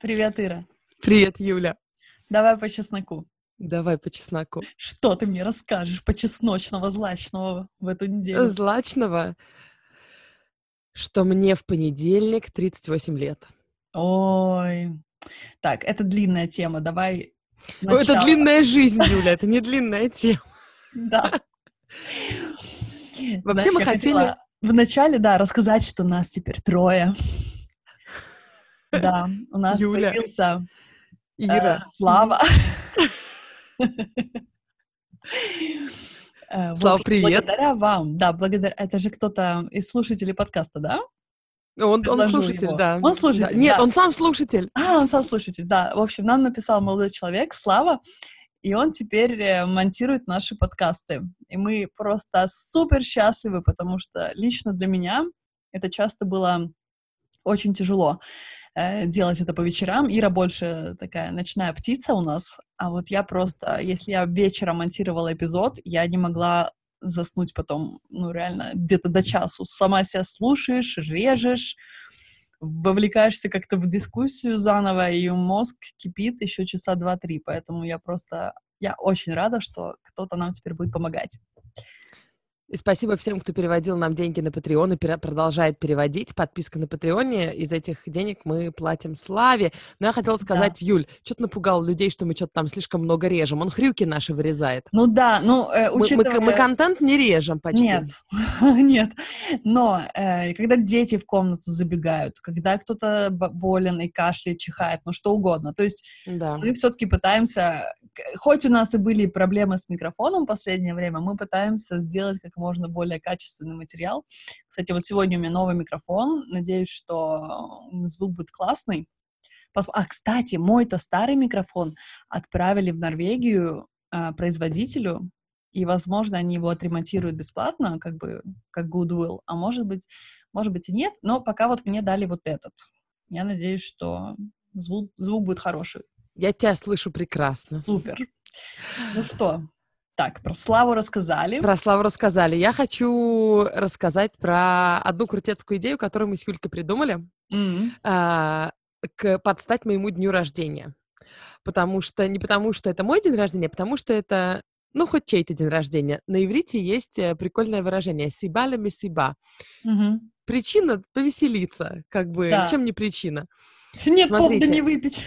Привет, Ира. Привет, Юля. Давай по чесноку. Давай по чесноку. Что ты мне расскажешь по чесночного, злачного в эту неделю? Злачного, что мне в понедельник 38 лет. Ой. Так, это длинная тема. Давай сначала. Это длинная жизнь, Юля, это не длинная тема. Да. Вообще мы хотели... Вначале, да, рассказать, что нас теперь трое. Да, у нас Юля. появился э, Ира. Слава. Э, Слава, привет. Благодаря вам, да, благодаря... Это же кто-то из слушателей подкаста, да? Он, он слушатель, его. да. Он слушатель, да. Нет, да. он сам слушатель. А, он сам слушатель, да. В общем, нам написал молодой человек, Слава, и он теперь э, монтирует наши подкасты. И мы просто супер счастливы, потому что лично для меня это часто было очень тяжело э, делать это по вечерам. Ира больше такая ночная птица у нас, а вот я просто, если я вечером монтировала эпизод, я не могла заснуть потом, ну, реально, где-то до часу. Сама себя слушаешь, режешь, вовлекаешься как-то в дискуссию заново, и мозг кипит еще часа два-три, поэтому я просто, я очень рада, что кто-то нам теперь будет помогать. И спасибо всем, кто переводил нам деньги на Patreon и пер- продолжает переводить. Подписка на Патреоне. Из этих денег мы платим Славе. Но я хотела сказать, да. Юль, что-то напугал людей, что мы что-то там слишком много режем. Он хрюки наши вырезает. Ну да, ну э, учитывая... мы, мы, мы контент не режем почти. Нет, нет. Но э, когда дети в комнату забегают, когда кто-то болен и кашляет, чихает, ну что угодно. То есть да. мы все-таки пытаемся хоть у нас и были проблемы с микрофоном в последнее время, мы пытаемся сделать как можно более качественный материал. Кстати, вот сегодня у меня новый микрофон. Надеюсь, что звук будет классный. А, кстати, мой-то старый микрофон отправили в Норвегию э, производителю, и, возможно, они его отремонтируют бесплатно, как бы, как Goodwill, а может быть, может быть и нет, но пока вот мне дали вот этот. Я надеюсь, что звук, звук будет хороший. Я тебя слышу прекрасно. Супер. Ну что, так, про Славу рассказали. Про Славу рассказали. Я хочу рассказать про одну крутецкую идею, которую мы с Юлькой придумали. Mm-hmm. А, к, подстать моему дню рождения. Потому что, не потому что это мой день рождения, а потому что это, ну, хоть чей-то день рождения. На иврите есть э, прикольное выражение «сиба ля месиба». Mm-hmm. Причина — повеселиться, как бы, да. чем не причина. Нет Смотрите. повода не выпить.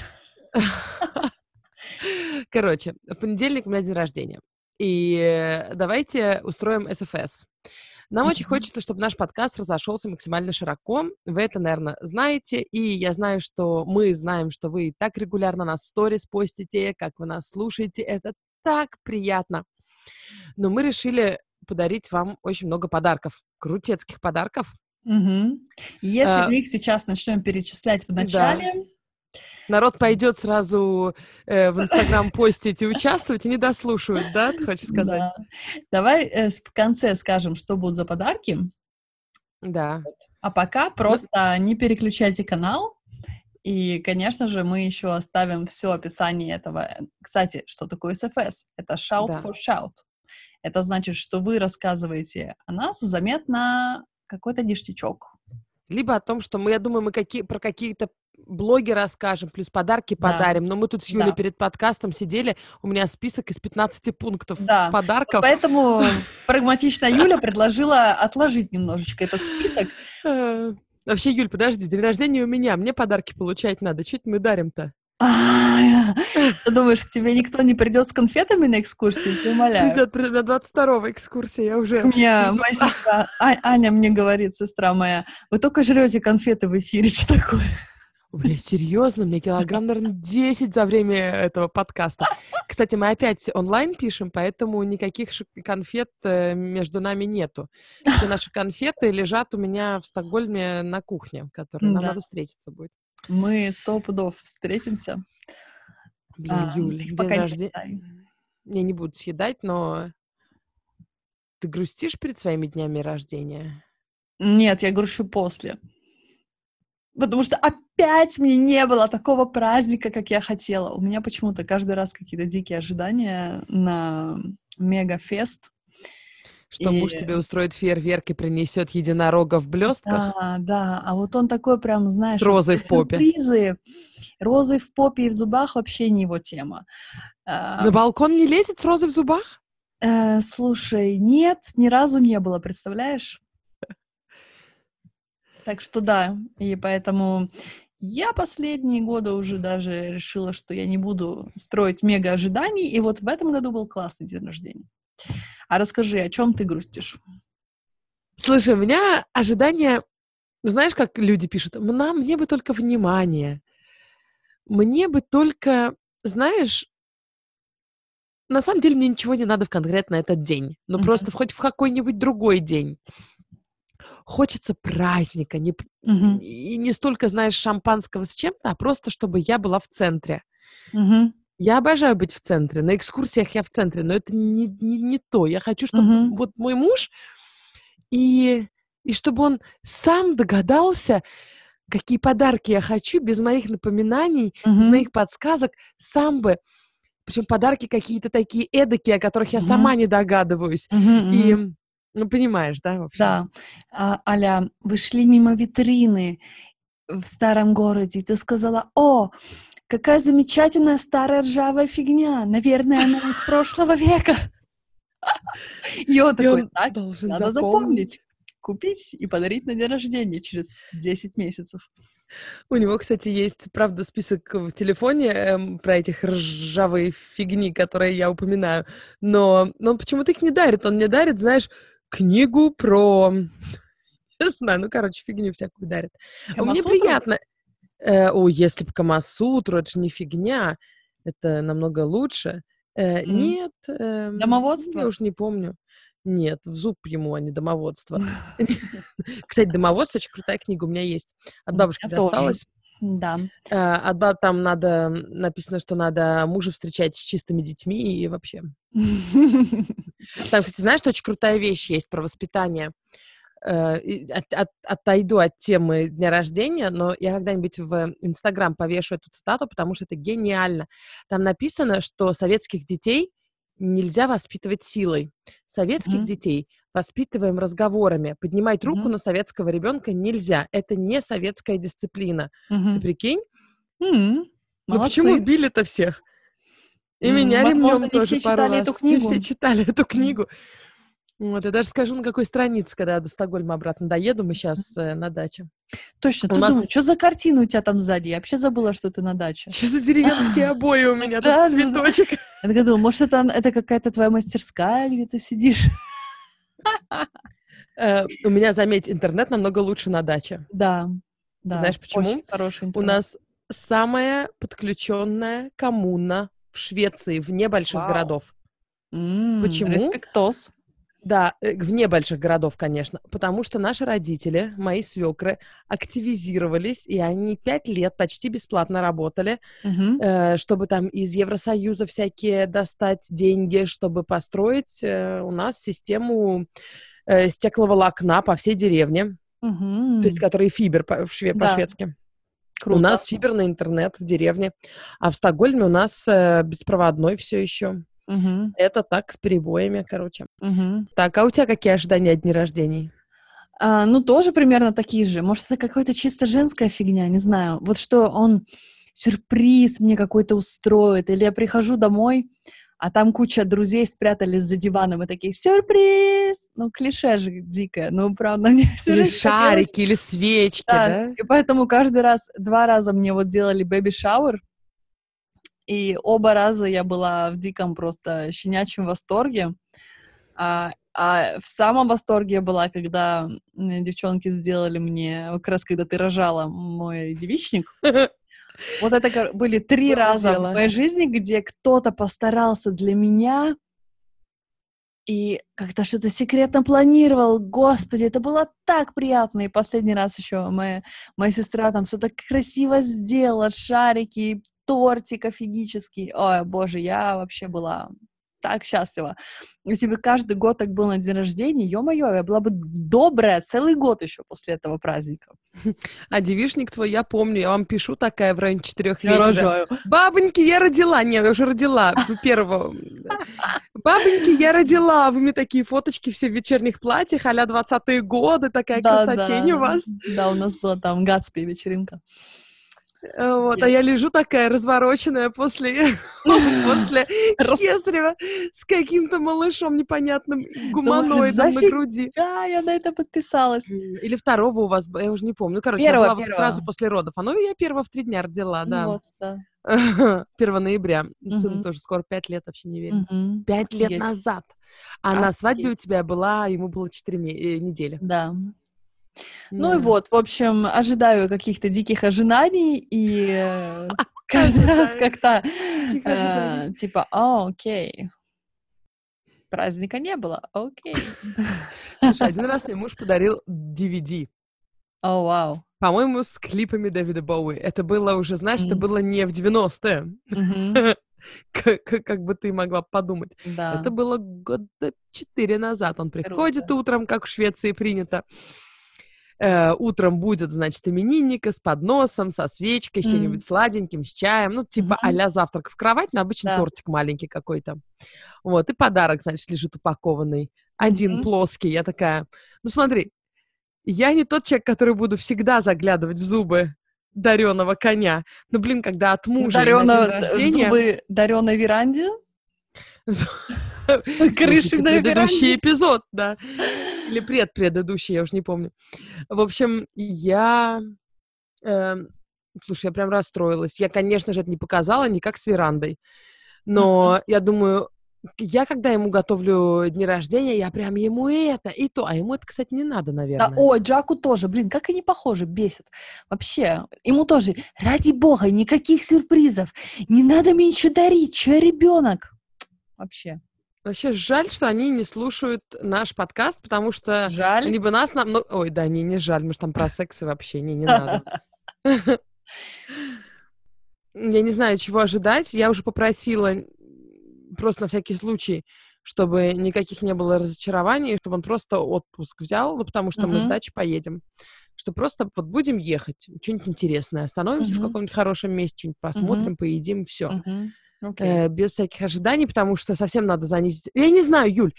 Короче, в понедельник у меня день рождения. И давайте устроим СФС. Нам очень хочется, чтобы наш подкаст разошелся максимально широко. Вы это, наверное, знаете. И я знаю, что мы знаем, что вы так регулярно нас сторис постите, как вы нас слушаете. Это так приятно. Но мы решили подарить вам очень много подарков, крутецких подарков. Угу. Если а, мы их сейчас начнем перечислять в начале, да. Народ пойдет сразу э, в Инстаграм постить и участвовать, и не дослушают, да, ты хочешь сказать? Да. Давай э, в конце скажем, что будут за подарки. Да. А пока ну просто не переключайте канал. И, конечно же, мы еще оставим все описание этого. Кстати, что такое СФС? Это shout да. for shout. Это значит, что вы рассказываете о нас взамен на какой-то ништячок. Либо о том, что мы, я думаю, мы какие, про какие-то блоги расскажем, плюс подарки да. подарим. Но мы тут с Юлей да. перед подкастом сидели, у меня список из 15 пунктов да. подарков. Поэтому прагматичная Юля предложила отложить немножечко этот список. Э, вообще, Юль, подожди, день рождения у меня, мне подарки получать надо. Что мы дарим-то? Ты думаешь, к тебе никто не придет с конфетами на экскурсию? Ты умоляю. Придет на 22-го экскурсия, я уже... Мне моя сестра, а, Аня мне говорит, сестра моя, вы только жрете конфеты в эфире, что такое? Бля, серьезно? Мне килограмм, наверное, 10 за время этого подкаста. Кстати, мы опять онлайн пишем, поэтому никаких конфет э, между нами нету. Все наши конфеты лежат у меня в Стокгольме на кухне, которой нам да. надо встретиться будет. Мы сто пудов встретимся. Блин, а, Юль, пока рожде... не Я не буду съедать, но ты грустишь перед своими днями рождения? Нет, я грущу после. Потому что опять мне не было такого праздника, как я хотела. У меня почему-то каждый раз какие-то дикие ожидания на мегафест. что и... муж тебе устроит фейерверк и принесет единорога в блестках. Да, да, а вот он такой прям, знаешь... С розой в попе. Сюрпризы, розой в попе и в зубах вообще не его тема. На балкон не лезет с розой в зубах? Э, слушай, нет, ни разу не было, представляешь? Так что да, и поэтому я последние годы уже даже решила, что я не буду строить мега ожиданий, и вот в этом году был классный день рождения. А расскажи, о чем ты грустишь? Слушай, у меня ожидания, знаешь, как люди пишут, нам, мне бы только внимание, мне бы только, знаешь, на самом деле мне ничего не надо в конкретно этот день, но mm-hmm. просто хоть в какой-нибудь другой день хочется праздника, не, угу. и не столько, знаешь, шампанского с чем-то, а просто, чтобы я была в центре. Угу. Я обожаю быть в центре. На экскурсиях я в центре, но это не, не, не то. Я хочу, чтобы угу. вот мой муж и, и чтобы он сам догадался, какие подарки я хочу, без моих напоминаний, угу. без моих подсказок, сам бы причем подарки какие-то такие эдакие, о которых я mm сама не догадываюсь. Mm-hmm. И ну, понимаешь, да, вообще? Да. А, Аля, вы шли мимо витрины в старом городе, и ты сказала, о, какая замечательная старая ржавая фигня, наверное, она из прошлого века. И он такой, так, надо запомнить купить и подарить на день рождения через 10 месяцев. У него, кстати, есть, правда, список в телефоне эм, про этих ржавые фигни, которые я упоминаю, но, но он почему-то их не дарит. Он мне дарит, знаешь, книгу про... Не знаю, ну, короче, фигню всякую дарит. А мне приятно. Э, о, если бы Камасутру, это же не фигня, это намного лучше. Э, mm. Нет. Э, Домоводство? Я уж не помню. Нет, в зуб ему, а не домоводство. Кстати, домоводство очень крутая книга у меня есть. От бабушки досталась. Да. А, там надо, написано, что надо мужа встречать с чистыми детьми и вообще. Там, кстати, знаешь, что очень крутая вещь есть про воспитание? Э, от, от, отойду от темы дня рождения, но я когда-нибудь в Инстаграм повешу эту цитату, потому что это гениально. Там написано, что советских детей нельзя воспитывать силой. Советских mm-hmm. детей воспитываем разговорами. Поднимать руку mm-hmm. на советского ребенка нельзя. Это не советская дисциплина. Mm-hmm. Ты прикинь? Mm-hmm. Ну почему били-то всех? И меня ремнем тоже все пару раз. Эту книгу. Не все читали эту книгу. Вот, я даже скажу, на какой странице, когда я до Стокгольма обратно доеду, мы сейчас э, на даче. Точно, у ты нас... думаешь, что за картина у тебя там сзади? Я вообще забыла, что ты на даче. Что за деревенские обои у меня, тут цветочек. Я думала, может, это, это какая-то твоя мастерская, где ты сидишь? Э, у меня, заметь, интернет намного лучше на даче. Да, да. Знаешь почему? хороший интернет. У нас самая подключенная коммуна в Швеции, вне больших городов. Почему? Респектос. Да, э, вне больших городов, конечно, потому что наши родители, мои свекры, активизировались, и они пять лет почти бесплатно работали, угу. э, чтобы там из Евросоюза всякие достать деньги, чтобы построить э, у нас систему э, стекловолокна по всей деревне, угу. то есть, который фибер по, шве, да. по-шведски. Круто. У нас фиберный интернет в деревне, а в Стокгольме у нас э, беспроводной все еще. Угу. Это так, с перебоями, короче. Угу. Так, а у тебя какие ожидания от дней рождений? А, ну, тоже примерно такие же. Может, это какая-то чисто женская фигня, не знаю. Вот что он сюрприз мне какой-то устроит, или я прихожу домой, а там куча друзей спрятались за диваном и такие «Сюрприз!» Ну, клише же дикое, ну, правда. Мне или шарики, хотелось... или свечки, да, да? И поэтому каждый раз, два раза мне вот делали baby shower, и оба раза я была в диком просто щенячьем восторге. А, а в самом восторге была, когда девчонки сделали мне, как раз когда ты рожала мой девичник. Вот это были три раза в моей жизни, где кто-то постарался для меня и как-то что-то секретно планировал. Господи, это было так приятно. И последний раз еще моя, моя сестра там все так красиво сделала, шарики, тортик офигический. Ой, боже, я вообще была так счастлива. Если бы каждый год так был на день рождения, ё-моё, я была бы добрая целый год еще после этого праздника. А девишник твой, я помню, я вам пишу такая в районе четырех вечера. Рожаю. Бабоньки, я родила. Нет, я уже родила первого. Бабоньки, я родила. Вы мне такие фоточки все в вечерних платьях, а-ля 20-е годы, такая да, красотень да. у вас. Да, у нас была там Гатсби вечеринка. Э, вот, а я лежу такая развороченная после, после Кесарева с каким-то малышом непонятным, гуманоидом на груди. Да, я на это подписалась. Или второго у вас, я уже не помню. Ну, короче, я была сразу после родов. А ну, я первого в три дня родила, да. Вот, да. 1 ноября. Сыну тоже скоро пять лет, вообще не верится. Пять лет назад. А на свадьбе у тебя была, ему было четыре э, недели. Да. Ну и вот, в общем, ожидаю каких-то диких ожиданий, и э, каждый раз как-то э, типа, а, окей, праздника не было, окей. Слушай, один раз мне муж подарил DVD. О, вау. По-моему, с клипами Дэвида Боуи. Это было уже, знаешь, это было не в 90-е. Как, как бы ты могла подумать. Да. Это было года четыре назад. Он приходит Круто. утром, как в Швеции принято э, утром будет, значит, именинника с подносом, со свечкой, с чем-нибудь сладеньким, с чаем, ну, типа mm-hmm. а завтрак в кровать, но обычно да. тортик маленький какой-то. Вот, и подарок, значит, лежит упакованный. Один mm-hmm. плоский. Я такая, ну, смотри, я не тот человек, который буду всегда заглядывать в зубы дареного коня. Ну, блин, когда от мужа Дарена, рождения... зубы дареной веранде? Крыши на Предыдущий эпизод, да. Или предпредыдущий, я уже не помню. В общем, я... Э, слушай, я прям расстроилась. Я, конечно же, это не показала никак с верандой. Но я думаю, я когда ему готовлю дни рождения, я прям ему это и то. А ему это, кстати, не надо, наверное. Да, о, Джаку тоже. Блин, как они похожи, бесит. Вообще, ему тоже. Ради бога, никаких сюрпризов. Не надо мне ничего дарить. Че ребенок? Вообще. Вообще жаль, что они не слушают наш подкаст, потому что жаль. либо нас нам... Ну, ой, да, не, не жаль, мы же там про секс и вообще, не, не надо. Я не знаю, чего ожидать. Я уже попросила просто на всякий случай, чтобы никаких не было разочарований, чтобы он просто отпуск взял, ну, потому что мы с дачи поедем. Что просто вот будем ехать, что-нибудь интересное, остановимся в каком-нибудь хорошем месте, что-нибудь посмотрим, поедим, все okay. э, без всяких ожиданий, потому что совсем надо занизить. Я не знаю, Юль,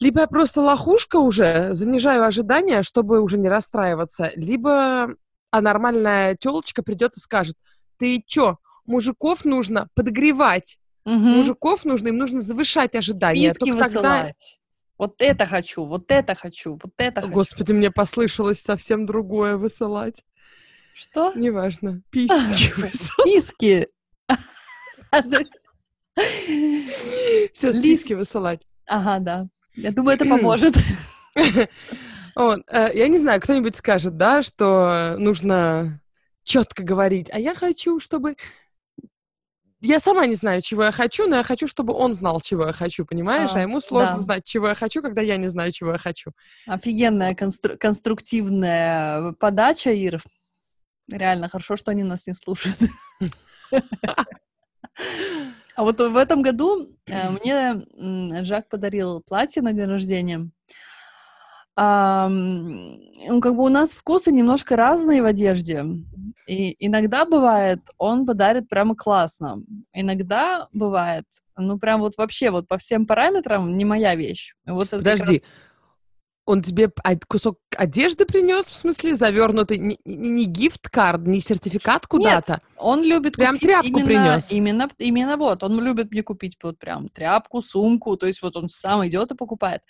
либо я просто лохушка уже, занижаю ожидания, чтобы уже не расстраиваться, либо а нормальная телочка придет и скажет, ты чё, мужиков нужно подогревать, угу. мужиков нужно, им нужно завышать ожидания. Списки Только высылать. Тогда... Вот это хочу, вот это хочу, вот это хочу. Господи, мне послышалось совсем другое высылать. Что? Неважно. Писки Писки. Все, списки высылать. Ага, да. Я думаю, это поможет. Вот, э, я не знаю, кто-нибудь скажет, да, что нужно четко говорить, а я хочу, чтобы... Я сама не знаю, чего я хочу, но я хочу, чтобы он знал, чего я хочу, понимаешь? А, а ему сложно да. знать, чего я хочу, когда я не знаю, чего я хочу. Офигенная констру- конструктивная подача, Ир. Реально, хорошо, что они нас не слушают. А вот в этом году э, мне Жак подарил платье на день рождения. А, ну, как бы у нас вкусы немножко разные в одежде. И иногда бывает, он подарит прямо классно. Иногда бывает, ну, прям вот вообще вот по всем параметрам не моя вещь. Вот Подожди, он тебе кусок одежды принес, в смысле, завернутый, не, не гифт-кард, не сертификат куда-то? Нет, он любит Прям тряпку именно, принес? Именно, именно вот, он любит мне купить вот прям тряпку, сумку, то есть вот он сам идет и покупает.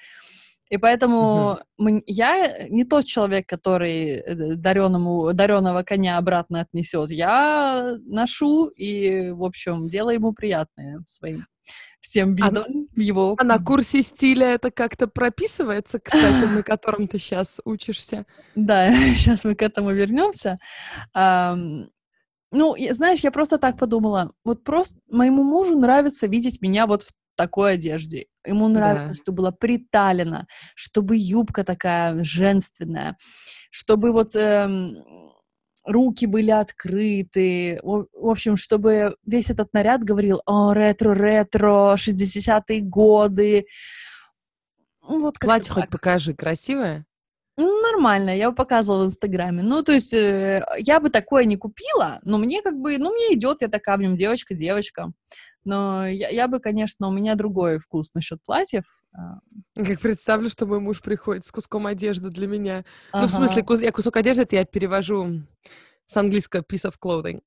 И поэтому угу. я не тот человек, который э, дареному, дареного коня обратно отнесет. Я ношу и, в общем, делаю ему приятное своим всем видом а, его. А на курсе стиля это как-то прописывается, кстати, на котором ты сейчас учишься? Да, сейчас мы к этому вернемся. Ну, знаешь, я просто так подумала. Вот просто моему мужу нравится видеть меня вот в такой одежде. Ему нравится, да. чтобы было приталено, чтобы юбка такая женственная, чтобы вот эм, руки были открыты. В общем, чтобы весь этот наряд говорил о ретро-ретро, 60-е годы. Вот Платье хоть покажи, красивое? Ну, нормально, я его показывала в Инстаграме. Ну, то есть, э, я бы такое не купила, но мне как бы, ну, мне идет, я такая в нем девочка-девочка. Но я, я бы, конечно, у меня другой вкус насчет платьев. А. Как представлю, что мой муж приходит с куском одежды для меня. Ага. Ну, в смысле, кус, я кусок одежды, это я перевожу с английского piece of clothing.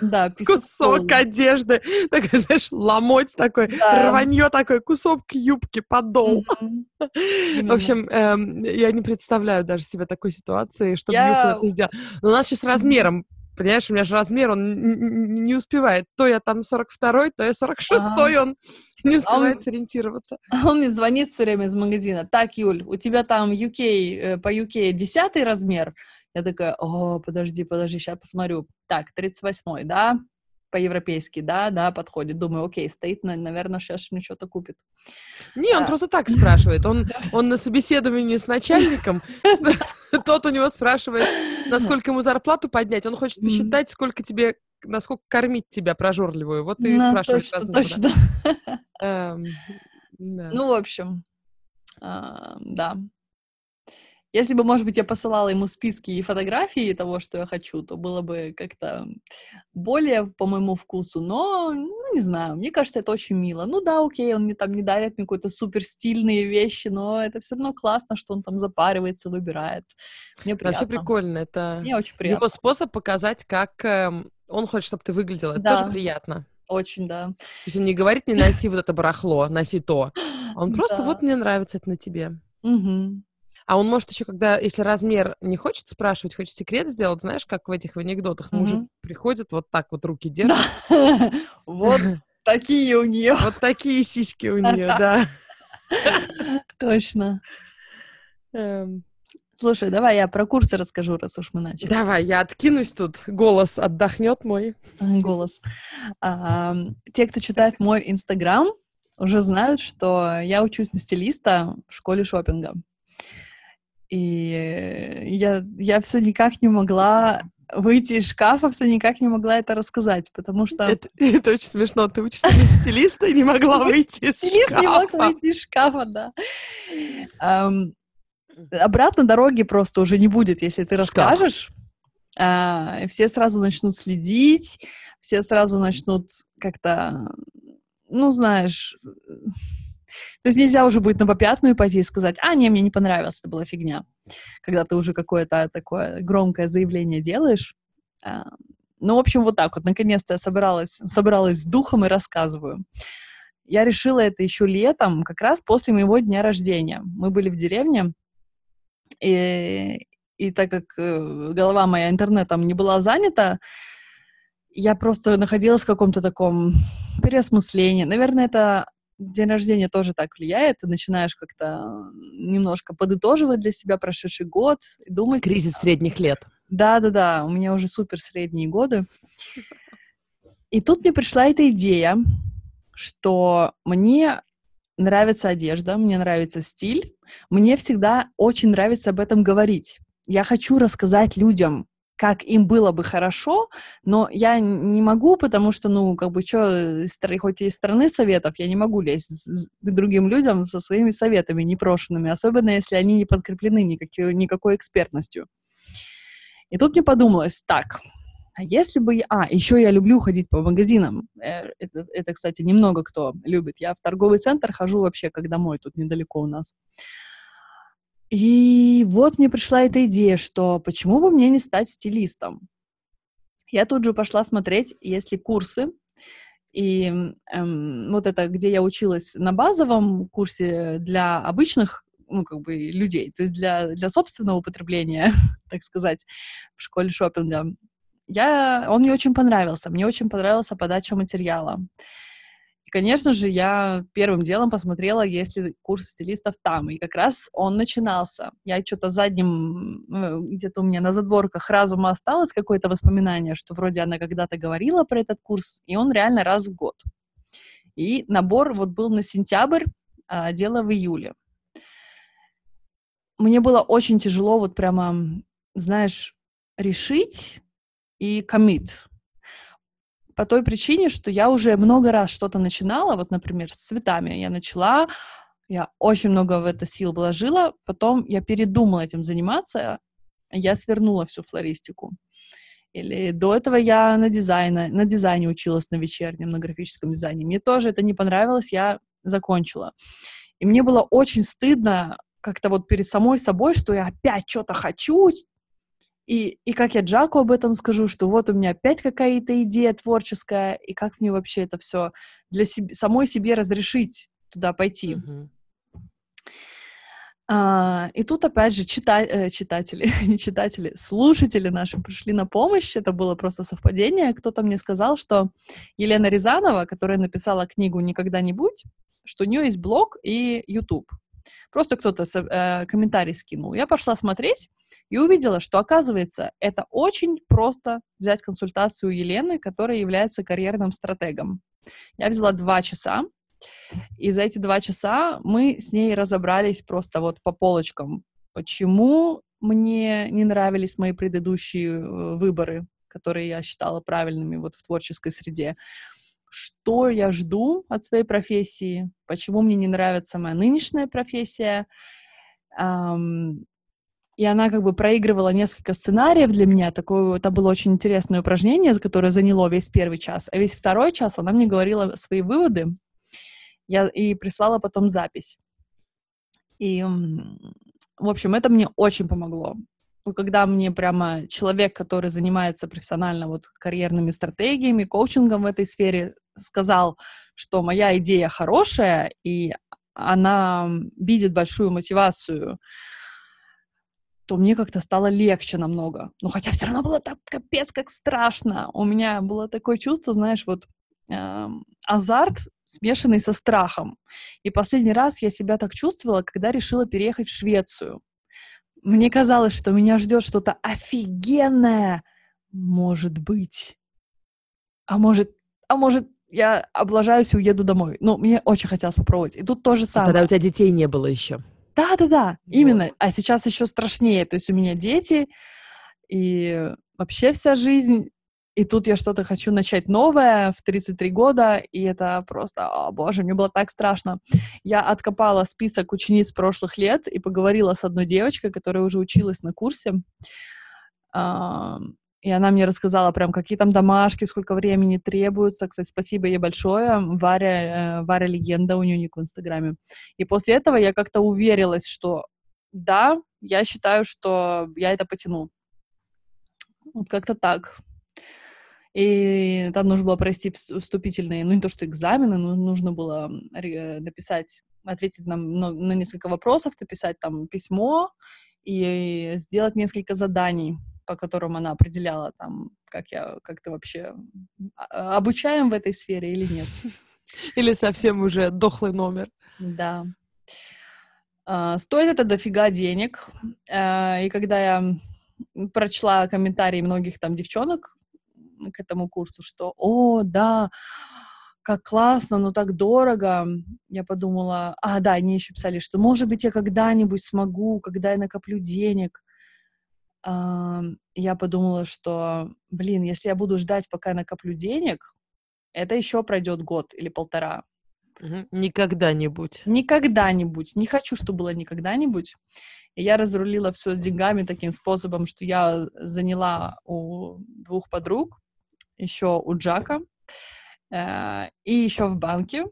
Да, piece Кусок of clothing. одежды. Такой, знаешь, ломоть такой, да. рванье такой, кусок юбки, подол. Mm-hmm. В общем, эм, я не представляю даже себе такой ситуации, чтобы я... это сделать. Но у нас сейчас размером Понимаешь, у меня же размер, он не успевает. То я там 42-й, то я 46-й, он не успевает он, сориентироваться. Он мне звонит все время из магазина. Так, Юль, у тебя там UK, э, по UK 10 размер, я такая, о, подожди, подожди, сейчас посмотрю. Так, 38-й, да? По-европейски, да, да, подходит. Думаю, окей, стоит, наверное, сейчас мне что-то купит. Не, он а... просто так спрашивает. Он, он на собеседовании с начальником, тот у него спрашивает, насколько ему зарплату поднять. Он хочет посчитать, сколько тебе, насколько кормить тебя прожорливую. Вот и спрашивает размер. Эм, ну, в общем, а, да. Если бы, может быть, я посылала ему списки и фотографии того, что я хочу, то было бы как-то более по моему вкусу. Но, ну, не знаю, мне кажется, это очень мило. Ну да, окей, он мне там не дарит мне какие-то супер стильные вещи, но это все равно классно, что он там запаривается, выбирает. Мне приятно. Вообще прикольно. Это мне очень приятно. его способ показать, как э, он хочет, чтобы ты выглядела. Это да. тоже приятно. Очень, да. То есть он не говорит, не носи вот это барахло, носи то. Он просто, вот мне нравится это на тебе. Угу. А он может еще, когда, если размер не хочет спрашивать, хочет секрет сделать, знаешь, как в этих анекдотах, мужик приходит, вот так вот руки держит. Вот такие у нее. Вот такие сиськи у нее, да. Точно. Эм. Слушай, давай я про курсы расскажу, раз уж мы начали. Давай, я откинусь тут, голос отдохнет мой. Голос. те, кто читает мой Инстаграм, уже знают, что я учусь на стилиста в школе шопинга. И я, я все никак не могла выйти из шкафа, все никак не могла это рассказать, потому что... Это, это очень смешно. Ты учишься на стилиста и не могла выйти из шкафа. Стилист не мог выйти из шкафа, да. Um, обратно дороги просто уже не будет, если ты расскажешь. Uh, все сразу начнут следить, все сразу начнут как-то, ну, знаешь, то есть нельзя уже будет на попятную пойти и сказать, а, не, мне не понравилось, это была фигня. Когда ты уже какое-то такое громкое заявление делаешь. А, ну, в общем, вот так вот. Наконец-то я собралась, собралась с духом и рассказываю. Я решила это еще летом, как раз после моего дня рождения. Мы были в деревне, и, и так как э, голова моя интернетом не была занята, я просто находилась в каком-то таком переосмыслении. Наверное, это день рождения тоже так влияет, ты начинаешь как-то немножко подытоживать для себя прошедший год, думать... Кризис средних лет. Да-да-да, у меня уже супер средние годы. И тут мне пришла эта идея, что мне нравится одежда, мне нравится стиль, мне всегда очень нравится об этом говорить. Я хочу рассказать людям, как им было бы хорошо, но я не могу, потому что, ну, как бы, что, хоть и из страны советов, я не могу лезть к другим людям со своими советами непрошенными, особенно если они не подкреплены никакой, никакой экспертностью. И тут мне подумалось, так, а если бы... Я... А, еще я люблю ходить по магазинам. Э, это, это, кстати, немного кто любит. Я в торговый центр хожу вообще, как домой, тут недалеко у нас. И вот мне пришла эта идея, что почему бы мне не стать стилистом? Я тут же пошла смотреть, есть ли курсы. И эм, вот это, где я училась на базовом курсе для обычных ну, как бы, людей, то есть для, для собственного употребления, так сказать, в школе шопинга. Я, он мне очень понравился. Мне очень понравился подача материала. Конечно же, я первым делом посмотрела, есть ли курс стилистов там. И как раз он начинался. Я что-то задним, ну, где-то у меня на задворках разума осталось какое-то воспоминание, что вроде она когда-то говорила про этот курс, и он реально раз в год. И набор вот был на сентябрь, а дело в июле. Мне было очень тяжело вот прямо, знаешь, решить, и commit. По той причине, что я уже много раз что-то начинала, вот, например, с цветами я начала, я очень много в это сил вложила, потом я передумала этим заниматься, я свернула всю флористику. Или до этого я на дизайне, на дизайне училась на вечернем, на графическом дизайне. Мне тоже это не понравилось, я закончила. И мне было очень стыдно как-то вот перед самой собой, что я опять что-то хочу, и, и как я Джаку об этом скажу, что вот у меня опять какая-то идея творческая, и как мне вообще это все для себе, самой себе разрешить туда пойти. Mm-hmm. А, и тут, опять же, чита э, читатели, не читатели, слушатели наши пришли на помощь. Это было просто совпадение. Кто-то мне сказал, что Елена Рязанова, которая написала книгу «Никогда не будь», что у нее есть блог и YouTube. Просто кто-то э, комментарий скинул. Я пошла смотреть и увидела, что, оказывается, это очень просто взять консультацию Елены, которая является карьерным стратегом. Я взяла два часа, и за эти два часа мы с ней разобрались просто вот по полочкам, почему мне не нравились мои предыдущие э, выборы, которые я считала правильными вот в творческой среде. Что я жду от своей профессии, почему мне не нравится моя нынешняя профессия. И она как бы проигрывала несколько сценариев для меня. Такое, это было очень интересное упражнение, которое заняло весь первый час. А весь второй час она мне говорила свои выводы, я и прислала потом запись. И, в общем, это мне очень помогло. Когда мне прямо человек, который занимается профессионально вот карьерными стратегиями, коучингом в этой сфере, сказал, что моя идея хорошая, и она видит большую мотивацию, то мне как-то стало легче намного. Но хотя все равно было так капец как страшно. У меня было такое чувство, знаешь, вот э, азарт смешанный со страхом. И последний раз я себя так чувствовала, когда решила переехать в Швецию. Мне казалось, что меня ждет что-то офигенное. Может быть. А может, а может, я облажаюсь и уеду домой. Ну, мне очень хотелось попробовать. И тут тоже самое. А тогда у тебя детей не было еще. Да, да, да, вот. именно. А сейчас еще страшнее. То есть у меня дети, и вообще вся жизнь и тут я что-то хочу начать новое в 33 года, и это просто, о боже, мне было так страшно. Я откопала список учениц прошлых лет и поговорила с одной девочкой, которая уже училась на курсе. И она мне рассказала прям, какие там домашки, сколько времени требуется. Кстати, спасибо ей большое. Варя, э, Варя легенда у нее ник в Инстаграме. И после этого я как-то уверилась, что да, я считаю, что я это потяну. Вот как-то так. И там нужно было пройти вступительные, ну не то что экзамены, но нужно было написать, ответить на, на несколько вопросов, написать там письмо и сделать несколько заданий, по которым она определяла там, как я, как ты вообще а, обучаем в этой сфере или нет. Или совсем уже дохлый номер. Да. Uh, стоит это дофига денег. Uh, и когда я прочла комментарии многих там девчонок, к этому курсу, что, о, да, как классно, но так дорого. Я подумала, а, да, они еще писали, что, может быть, я когда-нибудь смогу, когда я накоплю денег. А, я подумала, что, блин, если я буду ждать, пока я накоплю денег, это еще пройдет год или полтора. Никогда-нибудь. Никогда-нибудь. Не хочу, чтобы было никогда-нибудь. И я разрулила все с деньгами таким способом, что я заняла у двух подруг еще у Джака, э, и еще в банке.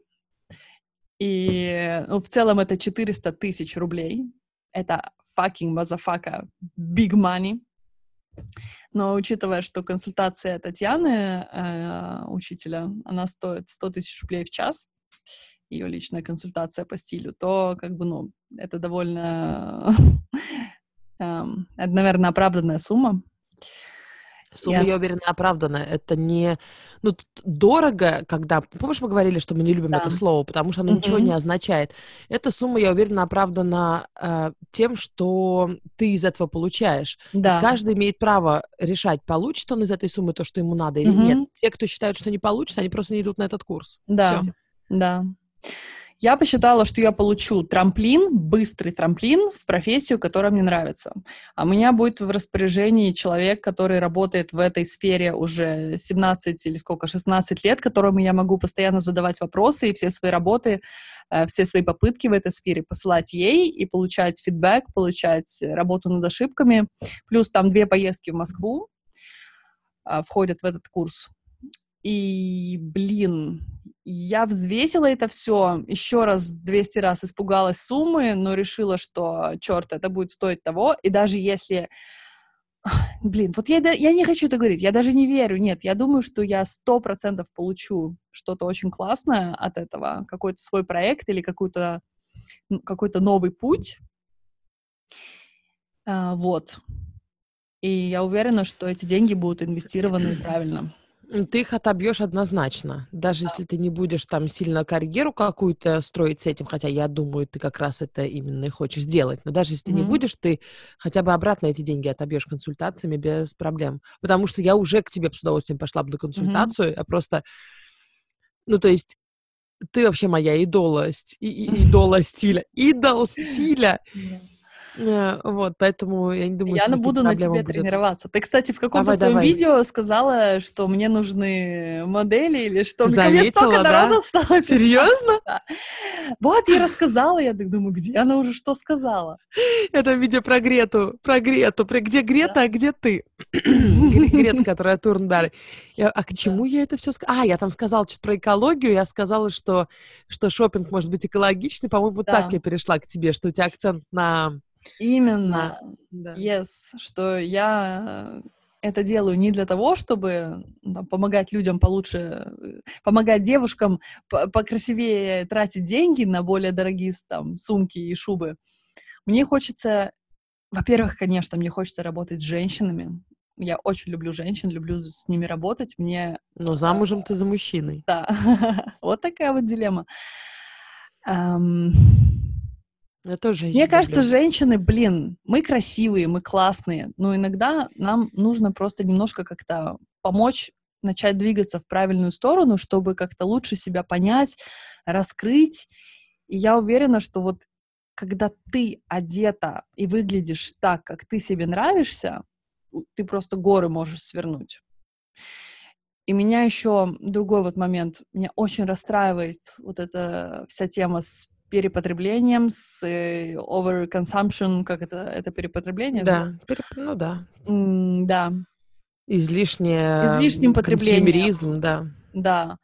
И ну, в целом это 400 тысяч рублей. Это fucking motherfucker big money. Но учитывая, что консультация Татьяны, э, учителя, она стоит 100 тысяч рублей в час, ее личная консультация по стилю, то как бы, ну, это довольно, э, это, наверное, оправданная сумма. Сумма, я... я уверена, оправдана. Это не... Ну, дорого, когда... Помнишь, мы говорили, что мы не любим да. это слово, потому что оно mm-hmm. ничего не означает. Эта сумма, я уверена, оправдана э, тем, что ты из этого получаешь. Да. И каждый имеет право решать, получит он из этой суммы то, что ему надо, или mm-hmm. нет. Те, кто считают, что не получится, они просто не идут на этот курс. Да, Всё. да. Я посчитала, что я получу трамплин, быстрый трамплин в профессию, которая мне нравится. А у меня будет в распоряжении человек, который работает в этой сфере уже 17 или сколько, 16 лет, которому я могу постоянно задавать вопросы и все свои работы, э, все свои попытки в этой сфере посылать ей и получать фидбэк, получать работу над ошибками. Плюс там две поездки в Москву а, входят в этот курс. И, блин, я взвесила это все, еще раз 200 раз испугалась суммы, но решила, что, черт, это будет стоить того. И даже если... Блин, вот я, я не хочу это говорить, я даже не верю, нет, я думаю, что я сто процентов получу что-то очень классное от этого, какой-то свой проект или какой-то какой-то новый путь. А, вот. И я уверена, что эти деньги будут инвестированы правильно. Ты их отобьешь однозначно, даже да. если ты не будешь там сильно карьеру какую-то строить с этим, хотя я думаю, ты как раз это именно и хочешь сделать. Но даже если mm-hmm. ты не будешь, ты хотя бы обратно эти деньги отобьешь консультациями без проблем. Потому что я уже к тебе с удовольствием пошла бы на консультацию, mm-hmm. я просто, ну то есть ты вообще моя идола, и, и, идола стиля, идол стиля. Yeah. Э, вот, поэтому я не думаю, я что буду на тебе будет. тренироваться. Ты, кстати, в каком-то своем давай. видео сказала, что мне нужны модели или что. Заметила, да? Стало Серьезно? Да. Вот, я рассказала, я так думаю, где она уже что сказала? Это видео про Грету, про Грету, про где Грета, да? а где ты? Грета, которая Турнберг. А к чему я это все сказала? А, я там сказала что-то про экологию, я сказала, что, что шопинг может быть экологичный, по-моему, так я перешла к тебе, что у тебя акцент на Именно. Да. Yes, что я это делаю не для того, чтобы там, помогать людям получше, помогать девушкам покрасивее тратить деньги на более дорогие там сумки и шубы. Мне хочется, во-первых, конечно, мне хочется работать с женщинами. Я очень люблю женщин, люблю с ними работать. Мне. Но замужем ты за мужчиной. Да. вот такая вот дилемма. Я тоже Мне кажется, женщины, блин, мы красивые, мы классные, но иногда нам нужно просто немножко как-то помочь начать двигаться в правильную сторону, чтобы как-то лучше себя понять, раскрыть. И я уверена, что вот когда ты одета и выглядишь так, как ты себе нравишься, ты просто горы можешь свернуть. И меня еще другой вот момент, меня очень расстраивает вот эта вся тема с перепотреблением, с э, overconsumption, как это, это перепотребление? Да, переп... ну да. Mm, да. Излишнее... Излишним потреблением. да. Да.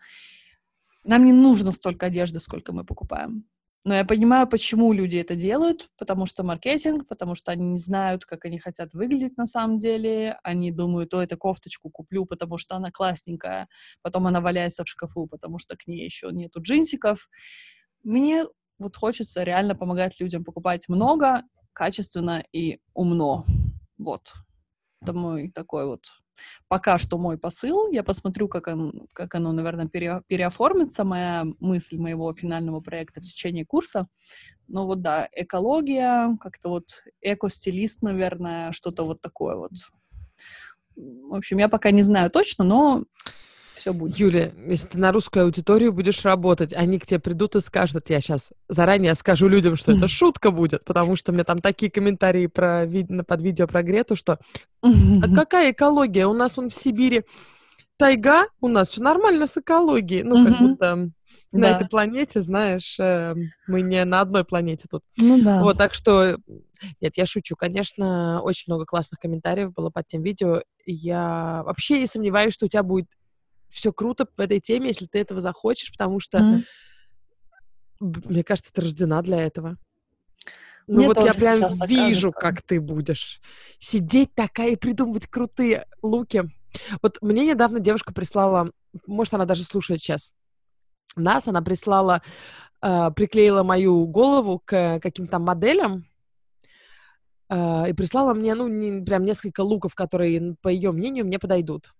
Нам не нужно столько одежды, сколько мы покупаем. Но я понимаю, почему люди это делают, потому что маркетинг, потому что они не знают, как они хотят выглядеть на самом деле. Они думают, о, эту кофточку куплю, потому что она классненькая, потом она валяется в шкафу, потому что к ней еще нету джинсиков. Мне вот хочется реально помогать людям покупать много, качественно и умно. Вот. Это мой такой вот пока что мой посыл. Я посмотрю, как, он, как оно, наверное, пере, переоформится, моя мысль моего финального проекта в течение курса. Но вот да, экология, как-то вот эко-стилист, наверное, что-то вот такое вот. В общем, я пока не знаю точно, но все будет. Юля, если ты на русскую аудиторию будешь работать, они к тебе придут и скажут, я сейчас заранее скажу людям, что это шутка будет, потому что у меня там такие комментарии про, под видео про Грету, что а какая экология? У нас он в Сибири тайга, у нас все нормально с экологией. Ну, как будто на да. этой планете, знаешь, э, мы не на одной планете тут. Ну да. Вот, так что, нет, я шучу. Конечно, очень много классных комментариев было под тем видео. Я вообще не сомневаюсь, что у тебя будет все круто в этой теме, если ты этого захочешь, потому что, mm. мне кажется, ты рождена для этого. Ну Мне вот я прям вижу, кажется. как ты будешь сидеть такая и придумывать крутые луки. Вот мне недавно девушка прислала, может, она даже слушает сейчас, нас, она прислала, э, приклеила мою голову к каким-то моделям, э, и прислала мне, ну, не, прям несколько луков, которые, по ее мнению, мне подойдут.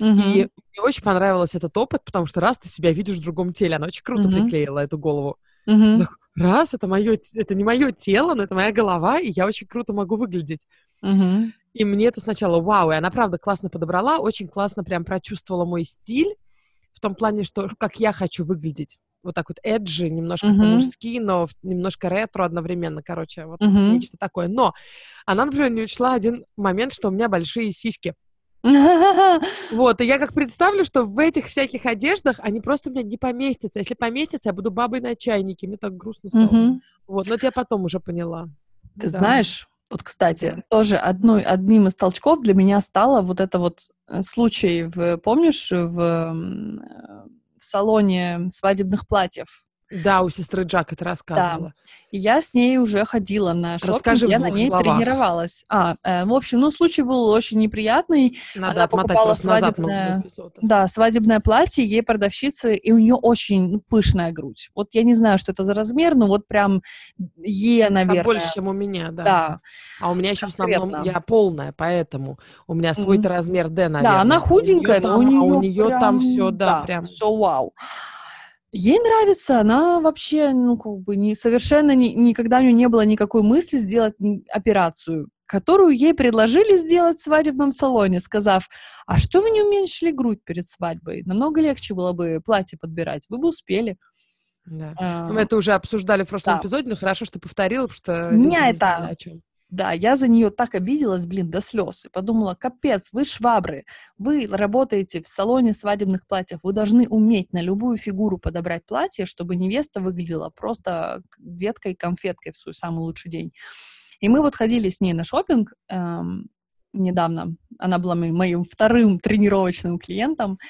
Uh-huh. И мне очень понравился этот опыт, потому что раз ты себя видишь в другом теле, она очень круто uh-huh. приклеила эту голову. Uh-huh. Раз, это мое, это не мое тело, но это моя голова, и я очень круто могу выглядеть. Uh-huh. И мне это сначала вау, и она правда классно подобрала, очень классно прям прочувствовала мой стиль в том плане, что как я хочу выглядеть. вот так вот эджи, немножко uh-huh. по-мужски, но немножко ретро одновременно, короче, вот uh-huh. нечто такое. Но она, например, не учла один момент, что у меня большие сиськи. Вот, и я как представлю, что в этих всяких одеждах они просто у меня не поместятся. Если поместятся, я буду бабой на чайнике. Мне так грустно стало. Вот, но это я потом уже поняла. Ты знаешь, вот, кстати, тоже одной, одним из толчков для меня стало вот это вот э, случай, в, помнишь, в, э, в салоне свадебных платьев да, у сестры Джак это рассказывала. Да. Я с ней уже ходила на шопинг, Расскажи я на ней словах. тренировалась. А, э, в общем, ну, случай был очень неприятный. Надо Она покупала свадебное, да, свадебное платье, ей продавщицы, и у нее очень ну, пышная грудь. Вот я не знаю, что это за размер, но вот прям Е, наверное. А больше, чем у меня, да. Да. А у меня еще Конкретно. в основном, я полная, поэтому у меня свой-то mm-hmm. размер D, наверное. Да, она худенькая, но у нее, а у нее прям, там все, да, да прям. Все вау. Ей нравится, она вообще, ну, как бы, не, совершенно ни, никогда у нее не было никакой мысли сделать операцию, которую ей предложили сделать в свадебном салоне, сказав, а что вы не уменьшили грудь перед свадьбой? Намного легче было бы платье подбирать, вы бы успели. Да. А, Мы это уже обсуждали в прошлом да. эпизоде, но хорошо, что повторила, потому что... Меня это... О чем. Да, я за нее так обиделась, блин, до слез. И подумала, капец, вы швабры, вы работаете в салоне свадебных платьев, вы должны уметь на любую фигуру подобрать платье, чтобы невеста выглядела просто деткой-конфеткой в свой самый лучший день. И мы вот ходили с ней на шопинг эм, недавно. Она была моим, моим вторым тренировочным клиентом.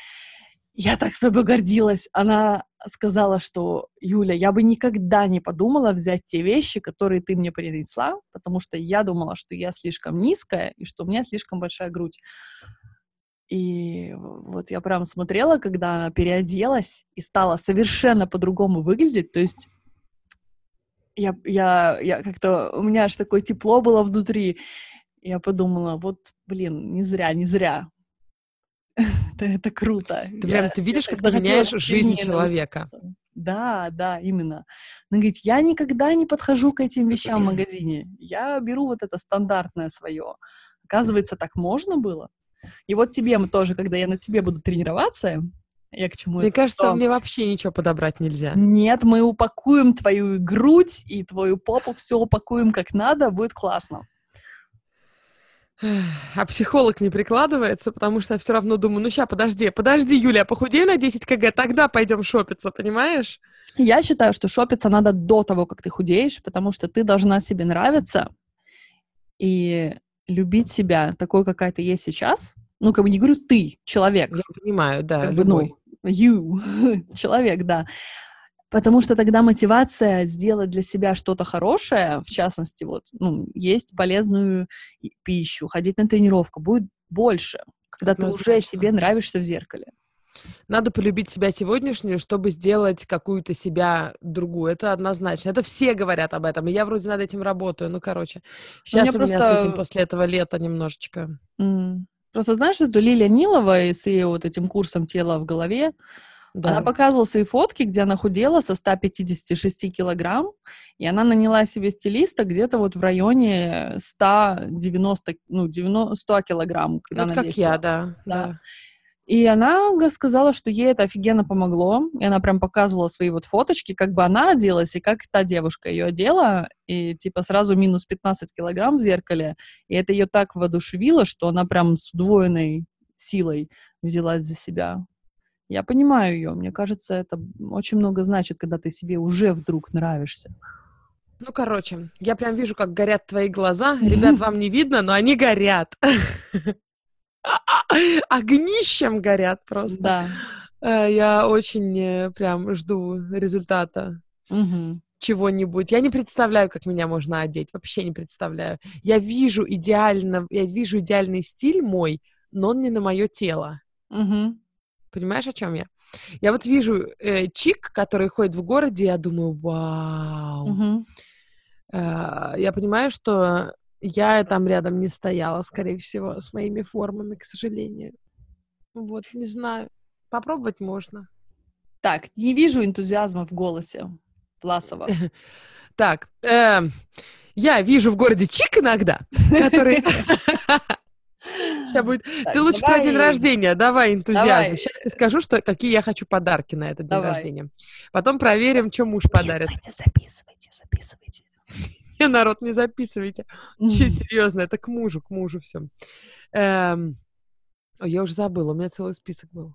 Я так собой гордилась. Она сказала, что, Юля, я бы никогда не подумала взять те вещи, которые ты мне принесла, потому что я думала, что я слишком низкая и что у меня слишком большая грудь. И вот я прям смотрела, когда она переоделась и стала совершенно по-другому выглядеть. То есть я, я, я как-то... У меня аж такое тепло было внутри. Я подумала, вот, блин, не зря, не зря это, это круто. Ты прям, ты видишь, как ты меняешь жизнь человека. Да, да, именно. Она говорит, я никогда не подхожу к этим вещам в магазине. Я беру вот это стандартное свое. Оказывается, так можно было. И вот тебе мы тоже, когда я на тебе буду тренироваться, я к чему Мне это, кажется, что... мне вообще ничего подобрать нельзя. Нет, мы упакуем твою грудь и твою попу, все упакуем как надо, будет классно. А психолог не прикладывается, потому что я все равно думаю, ну сейчас, подожди, подожди, Юля, похудею на 10 кг, тогда пойдем шопиться, понимаешь? Я считаю, что шопиться надо до того, как ты худеешь, потому что ты должна себе нравиться и любить себя такой, какая ты есть сейчас. Ну, как бы не говорю ты, человек. Я понимаю, да, как бы, ну, you, человек, да. Потому что тогда мотивация сделать для себя что-то хорошее, в частности, вот, ну, есть полезную пищу, ходить на тренировку, будет больше, когда ты уже себе нравишься в зеркале. Надо полюбить себя сегодняшнюю, чтобы сделать какую-то себя другую. Это однозначно. Это все говорят об этом. И я вроде над этим работаю. Ну, короче, сейчас у меня, у меня с этим после этого лета немножечко. Mm. Просто знаешь, что Лилия Нилова с ее вот этим курсом «Тело в голове», да. Она показывала свои фотки, где она худела со 156 килограмм, и она наняла себе стилиста где-то вот в районе 190, ну, 90, 100 килограмм. Когда вот как весила. я, да, да. да. И она сказала, что ей это офигенно помогло. И она прям показывала свои вот фоточки, как бы она оделась и как та девушка ее одела. И типа сразу минус 15 килограмм в зеркале. И это ее так воодушевило, что она прям с удвоенной силой взялась за себя. Я понимаю ее. Мне кажется, это очень много значит, когда ты себе уже вдруг нравишься. Ну, короче, я прям вижу, как горят твои глаза. Ребят, вам не видно, но они горят. Огнищем горят просто. Да. Э, я очень э, прям жду результата чего-нибудь. Я не представляю, как меня можно одеть. Вообще не представляю. Я вижу идеально, я вижу идеальный стиль мой, но он не на мое тело. Угу. Понимаешь, о чем я? Я вот вижу э, чик, который ходит в городе, я думаю, вау. Угу. Э, я понимаю, что я там рядом не стояла, скорее всего, с моими формами, к сожалению. Вот, не знаю. Попробовать можно. Так, не вижу энтузиазма в голосе Власова. Так, эм, я вижу в городе Чик иногда, который тебя будет... Так, ты лучше давай... про день рождения, давай энтузиазм. Давай. Сейчас тебе скажу, что, какие я хочу подарки на этот день рождения. Потом проверим, что муж подарит. Записывайте, записывайте, записывайте. народ, не записывайте. Че, серьезно, это к мужу, к мужу все. Эм... Ой, я уже забыла, у меня целый список был.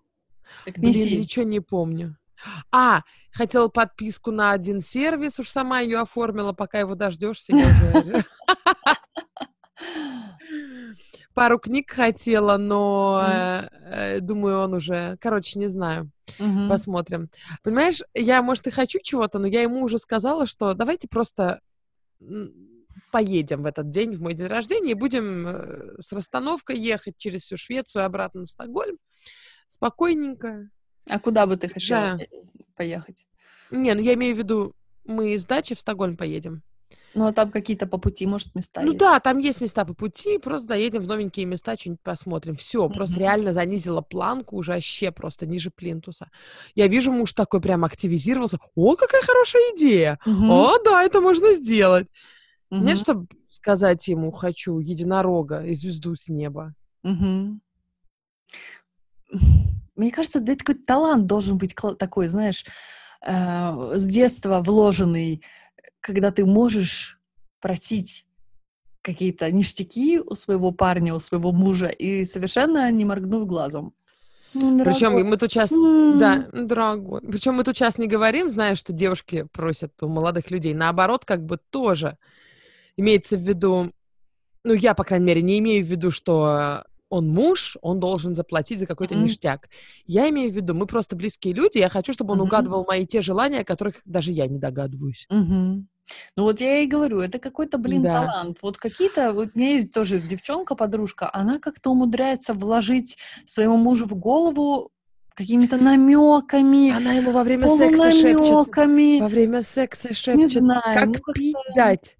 Так Блин, неси. ничего не помню. А, хотела подписку на один сервис, уж сама ее оформила, пока его дождешься. Пару книг хотела, но э, думаю, он уже... Короче, не знаю. Посмотрим. Понимаешь, я, может, и хочу чего-то, но я ему уже сказала, что давайте просто поедем в этот день, в мой день рождения, и будем э, с расстановкой ехать через всю Швецию обратно на Стокгольм. Спокойненько. А куда бы ты хотела да. поехать? Не, ну я имею в виду, мы из дачи в Стокгольм поедем. Ну, а там какие-то по пути, может, места Ну есть? да, там есть места по пути, просто доедем в новенькие места, что-нибудь посмотрим. Все, mm-hmm. просто реально занизила планку уже вообще просто ниже плинтуса. Я вижу, муж такой прям активизировался. О, какая хорошая идея! Mm-hmm. О, да, это можно сделать. Mm-hmm. Нет, чтобы сказать ему, хочу единорога и звезду с неба. Mm-hmm. Мне кажется, да, такой талант должен быть такой, знаешь, э, с детства вложенный, когда ты можешь просить какие-то ништяки у своего парня, у своего мужа, и совершенно не моргнув глазом. Ну, Причем мы тут сейчас, mm. да, дорогой. Причем мы тут сейчас не говорим, знаешь, что девушки просят у молодых людей. Наоборот, как бы тоже имеется в виду, ну, я, по крайней мере, не имею в виду, что он муж, он должен заплатить за какой-то mm-hmm. ништяк. Я имею в виду, мы просто близкие люди, я хочу, чтобы он mm-hmm. угадывал мои те желания, о которых даже я не догадываюсь. Mm-hmm. Ну вот я и говорю, это какой-то, блин, да. талант. Вот какие-то, вот у меня есть тоже девчонка-подружка, она как-то умудряется вложить своему мужу в голову какими-то намеками. Она ему во время секса шепчет. Во время секса шепчет. Не знаю. Как ну, пить дать.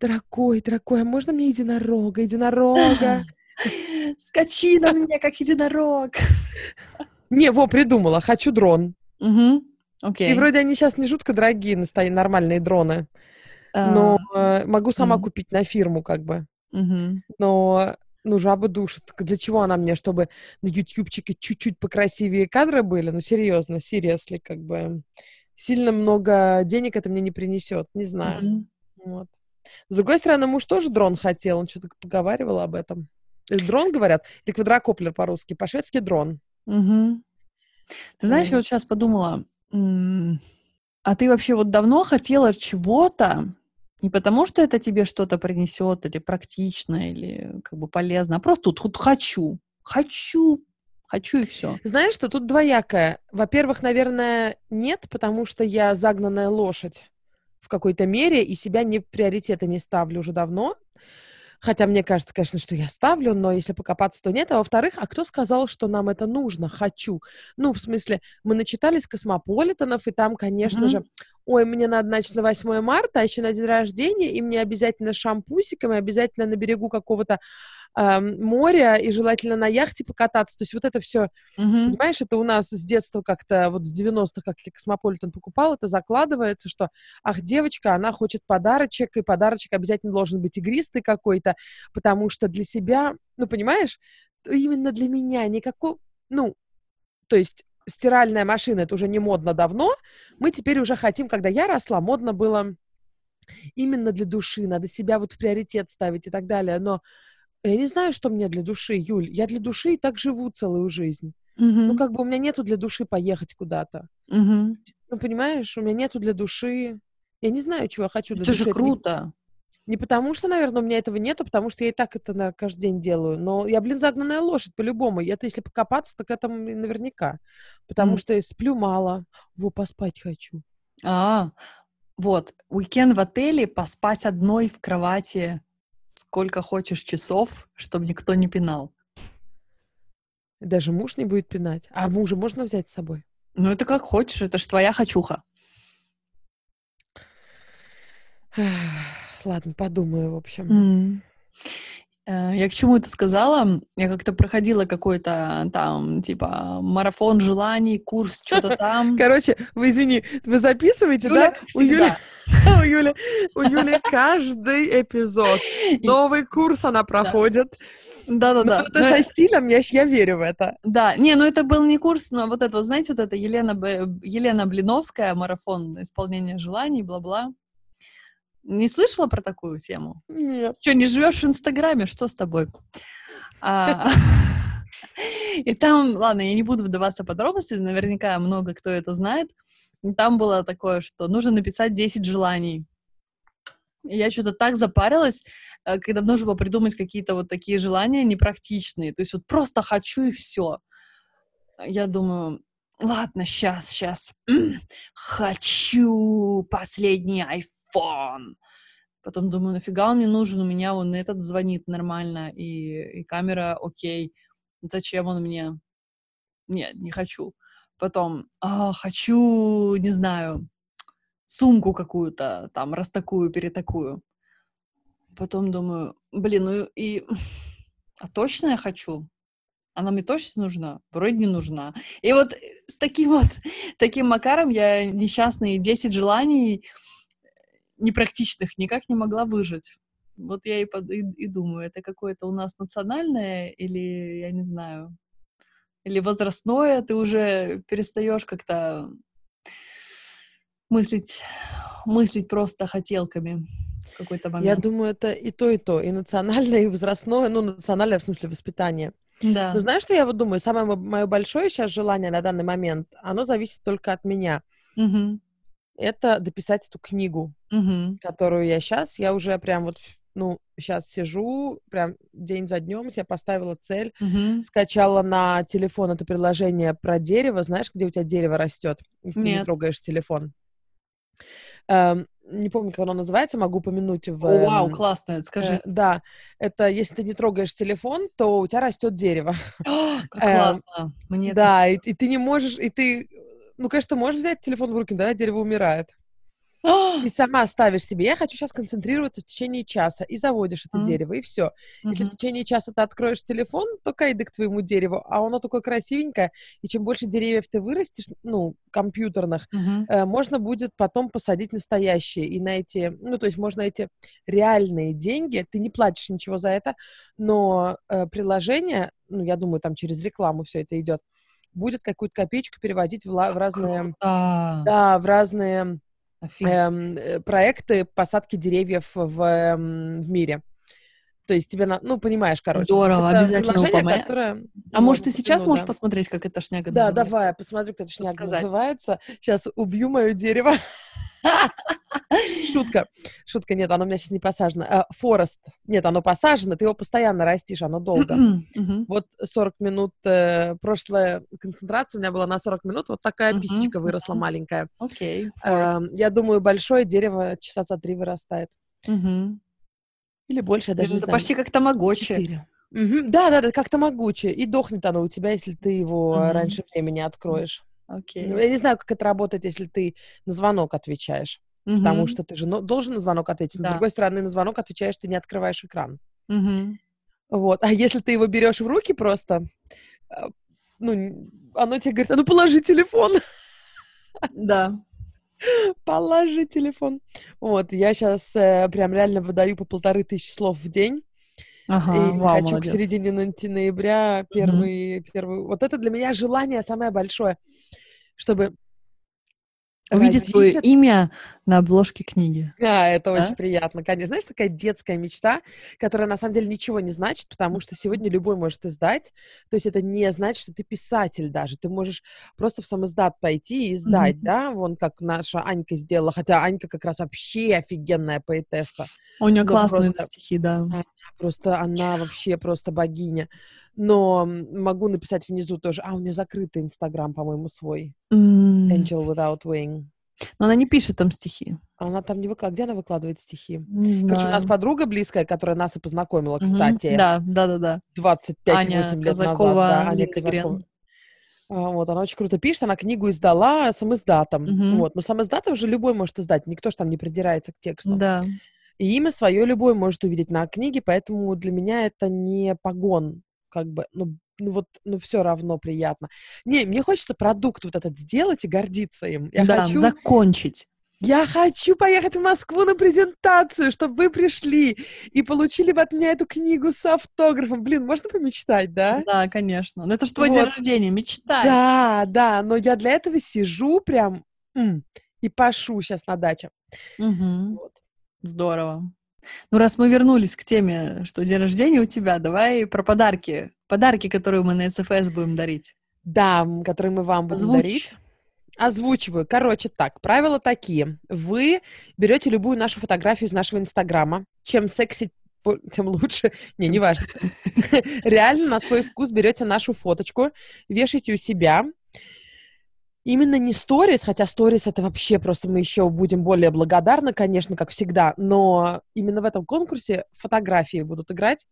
Дорогой, дорогой, а можно мне единорога, единорога? Скачи на меня, как единорог. Не, во, придумала. Хочу дрон. Угу. Окей. И вроде они сейчас не жутко дорогие, настоящие нормальные дроны. А. Но э, могу сама купить на фирму, как бы. Но ну, жаба душит. Для чего она мне? Чтобы на ютубчике чуть-чуть покрасивее кадры были? Ну, серьезно, серьезно, как бы. Сильно много денег это мне не принесет, не знаю. Mm-hmm. Вот. С другой стороны, муж тоже дрон хотел, он что-то поговаривал об этом. Э, дрон, говорят? Или квадрокоплер по-русски? По-шведски дрон. Угу. Ты знаешь, mm. я вот сейчас подумала, а ты вообще вот давно хотела чего-то, не потому что это тебе что-то принесет, или практично, или как бы полезно, а просто тут, тут хочу, хочу, хочу и все. Знаешь, что тут двоякое. Во-первых, наверное, нет, потому что я загнанная лошадь в какой-то мере, и себя не приоритеты не ставлю уже давно. Хотя мне кажется, конечно, что я ставлю, но если покопаться, то нет. А во-вторых, а кто сказал, что нам это нужно? Хочу. Ну, в смысле, мы начитались космополитенов, и там, конечно mm-hmm. же, ой, мне надо, значит, на 8 марта, а еще на день рождения, и мне обязательно шампусиком, и обязательно на берегу какого-то э, моря, и желательно на яхте покататься. То есть вот это все, mm-hmm. понимаешь, это у нас с детства как-то, вот с 90-х, как я Космополитен покупал, это закладывается, что, ах, девочка, она хочет подарочек, и подарочек обязательно должен быть игристый какой-то, потому что для себя, ну, понимаешь, именно для меня никакого, ну, то есть стиральная машина, это уже не модно давно. Мы теперь уже хотим, когда я росла, модно было именно для души, надо себя вот в приоритет ставить и так далее. Но я не знаю, что мне для души, Юль. Я для души и так живу целую жизнь. Mm-hmm. Ну, как бы у меня нету для души поехать куда-то. Mm-hmm. Ну, понимаешь, у меня нету для души... Я не знаю, чего я хочу для это души. Это же круто. Не потому что, наверное, у меня этого нету, потому что я и так это наверное, каждый день делаю. Но я, блин, загнанная лошадь по-любому. Это если покопаться, так это наверняка. Потому mm. что я сплю мало. Во, поспать хочу. А, вот. Уикенд в отеле, поспать одной в кровати сколько хочешь часов, чтобы никто не пинал. Даже муж не будет пинать. А мужа можно взять с собой? Ну, это как хочешь, это ж твоя хочуха. Ладно, подумаю, в общем. Mm. Э, я к чему это сказала? Я как-то проходила какой-то там, типа, марафон желаний, курс, что-то там. Короче, вы извини, вы записываете, Юля, да? У Юли, у Юли, у Юли каждый эпизод. Новый курс она проходит. Да-да-да. Ну, это со стилем, я, я верю в это. Да, не, ну это был не курс, но вот это, вот, знаете, вот это Елена, Елена Блиновская, марафон исполнения желаний, бла-бла. Не слышала про такую тему? Нет. Что, не живешь в Инстаграме? Что с тобой? А, и там, ладно, я не буду вдаваться в подробности, наверняка много кто это знает. Там было такое, что нужно написать 10 желаний. Я что-то так запарилась, э, когда нужно было придумать какие-то вот такие желания непрактичные. То есть вот просто хочу и все. Я думаю, ладно, сейчас, сейчас. Хочу последний iPhone. Потом думаю, нафига он мне нужен? У меня он этот звонит нормально, и, и камера окей. Зачем он мне? Нет, не хочу. Потом, а, хочу, не знаю, сумку какую-то, там, раз такую, перетакую. Потом думаю, блин, ну и... А точно я хочу? Она мне точно нужна? Вроде не нужна. И вот с таким вот, таким макаром я несчастные 10 желаний непрактичных никак не могла выжить. Вот я и, под, и, и думаю, это какое-то у нас национальное или, я не знаю, или возрастное, ты уже перестаешь как-то мыслить, мыслить просто хотелками в какой-то момент. Я думаю, это и то, и то, и национальное, и возрастное, ну, национальное в смысле воспитания. Да. Но знаешь, что я вот думаю? Самое мое большое сейчас желание на данный момент, оно зависит только от меня. Угу. Это дописать эту книгу, угу. которую я сейчас, я уже прям вот, ну, сейчас сижу, прям день за днем себе поставила цель, угу. скачала на телефон это приложение про дерево, знаешь, где у тебя дерево растет, если Нет. ты не трогаешь телефон. Эм, не помню, как оно называется, могу упомянуть в... О, вау, эм, классно, скажи. Э, да, это если ты не трогаешь телефон, то у тебя растет дерево. О, как эм, классно. Мне это- Да, и, и ты не можешь, и ты, ну, конечно, ты можешь взять телефон в руки, да, дерево умирает. Ты сама ставишь себе, я хочу сейчас концентрироваться в течение часа, и заводишь это Мгм. дерево, и все. Если в течение часа ты откроешь телефон, то кайды к твоему дереву, а оно такое красивенькое, и чем больше деревьев ты вырастешь, ну, компьютерных, Мгм. э, можно будет потом посадить настоящие, и на эти, ну, то есть можно эти реальные деньги, ты не платишь ничего за это, но э, приложение, ну, я думаю, там через рекламу все это идет, будет какую-то копеечку переводить в, ла- в разные, Да, да, в разные. Эм, э, проекты посадки деревьев в, эм, в мире. То есть тебе, на, ну, понимаешь, короче. Здорово, Это обязательно упомя- которое А может, ты сейчас упомянуть, можешь да. посмотреть, как эта шняга Да, называется? давай, посмотрю, как это шняга сказать. называется. Сейчас убью мое дерево. Шутка. Шутка, нет, оно у меня сейчас не посажено. А, Форест. Нет, оно посажено, ты его постоянно растишь, оно долго. Вот 40 минут, э, прошлая концентрация у меня была на 40 минут, вот такая писечка выросла маленькая. Окей. Эм, Я думаю, большое дерево часа за три вырастает. Или больше, я даже не знаю. почти как тамагочи. Мгм. Да, да, да, как-то могучее. И дохнет оно у тебя, если ты его Мгм. раньше времени откроешь. Окей. Ну, Я не знаю, как это работает, если ты на звонок отвечаешь. Потому Мгм. что ты же ну, должен на звонок ответить. Но, Да. с другой стороны, на звонок отвечаешь, ты не открываешь экран. Мгм. Вот. А если ты его берешь в руки просто, э, ну, оно тебе говорит, а ну положи телефон. Да. Положи телефон. Вот, я сейчас прям реально выдаю по полторы тысячи слов в день. Ага, и вау, хочу молодец. к середине ноя- ноября первый, первый... Вот это для меня желание самое большое, чтобы Увидеть свое родить имя на обложке книги. А, это Да? очень приятно, конечно. Знаешь, такая детская мечта, которая на самом деле ничего не значит, потому что сегодня любой может издать. То есть это не значит, что ты писатель даже. Ты можешь просто в самоиздат пойти и сдать, Мгм. да? Вон как наша Анька сделала. Хотя Анька как раз вообще офигенная поэтесса. У нее классные просто- стихи, да. Просто она вообще просто богиня. Но могу написать внизу тоже. А, у нее закрытый Инстаграм, по-моему, свой. М. Angel Without Wing. Но она не пишет там стихи. Она там не выкладывает. Где она выкладывает стихи? Не знаю. Короче, у нас подруга близкая, которая нас и познакомила, кстати, Да, да, да, да. 25-8 Аня лет назад. Казакова, Да, Аня. Казакова. А, Вот, она очень круто пишет, она книгу издала сам издатом. Мгм. Вот, но сам издатом же любой может издать, никто же там не придирается к тексту. Да. И имя свое любой может увидеть на книге, поэтому для меня это не погон, как бы, ну, ну вот, ну все равно приятно. Не, мне хочется продукт вот этот сделать и гордиться им. Я да, хочу... закончить. Я хочу поехать в Москву на презентацию, чтобы вы пришли и получили бы от меня эту книгу с автографом. Блин, можно помечтать, да? Да, конечно. Но это же твой вот. день рождения, мечтай. Да, да, но я для этого сижу прям м, и пашу сейчас на даче. Угу. Вот. Здорово. Ну, раз мы вернулись к теме, что день рождения у тебя, давай про подарки. Подарки, которые мы на СФС будем дарить. Да, которые мы вам будем Озвучь. дарить. Озвучиваю. Короче, так, правила такие. Вы берете любую нашу фотографию из нашего Инстаграма. Чем секси тем лучше. Не, не важно. Реально на свой вкус берете нашу фоточку, вешаете у себя. Именно не сторис, хотя сторис это вообще просто мы еще будем более благодарны, конечно, как всегда, но именно в этом конкурсе фотографии будут играть.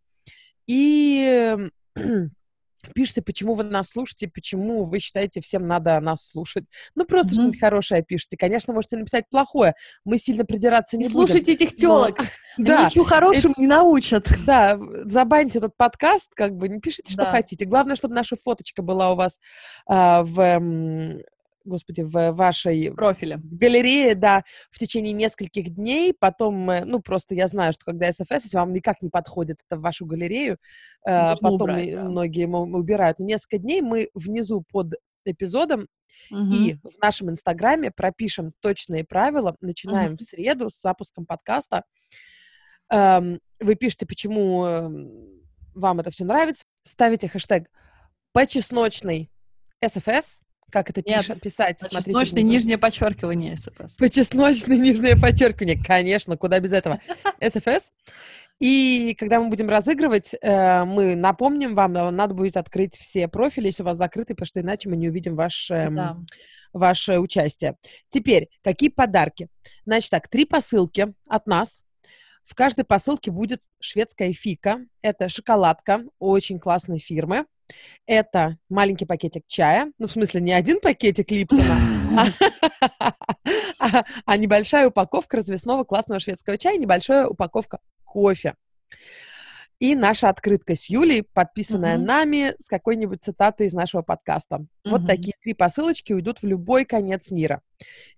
И пишите, почему вы нас слушаете, почему вы считаете, всем надо нас слушать. Ну, просто mm-hmm. что-нибудь хорошее пишите. Конечно, можете написать плохое. Мы сильно придираться не, не будем. Слушайте этих телок. Да. Ничего хорошего не научат. Да, забаньте этот подкаст, как бы, не пишите, что хотите. Главное, чтобы наша фоточка была у вас а, в господи, в вашей профиле галерее, да, в течение нескольких дней. Потом, ну, просто я знаю, что когда СФС, если вам никак не подходит это в вашу галерею, э, потом убрать, да. многие убирают. Но несколько дней мы внизу под эпизодом угу. и в нашем инстаграме пропишем точные правила. Начинаем угу. в среду с запуском подкаста. Эм, вы пишете, почему эм, вам это все нравится. Ставите хэштег почесночный СФС как это Нет, пишет, писать? Почесночное нижнее подчеркивание СФС. Почесночное нижнее подчеркивание, конечно, куда без этого. СФС. И когда мы будем разыгрывать, э, мы напомним вам, надо будет открыть все профили, если у вас закрыты, потому что иначе мы не увидим ваше, да. ваше участие. Теперь, какие подарки? Значит так, три посылки от нас. В каждой посылке будет шведская фика. Это шоколадка очень классной фирмы. Это маленький пакетик чая, ну, в смысле, не один пакетик Липтона, а, а небольшая упаковка развесного классного шведского чая, небольшая упаковка кофе. И наша открытка с Юлей, подписанная mm-hmm. нами с какой-нибудь цитатой из нашего подкаста. Mm-hmm. Вот такие три посылочки уйдут в любой конец мира.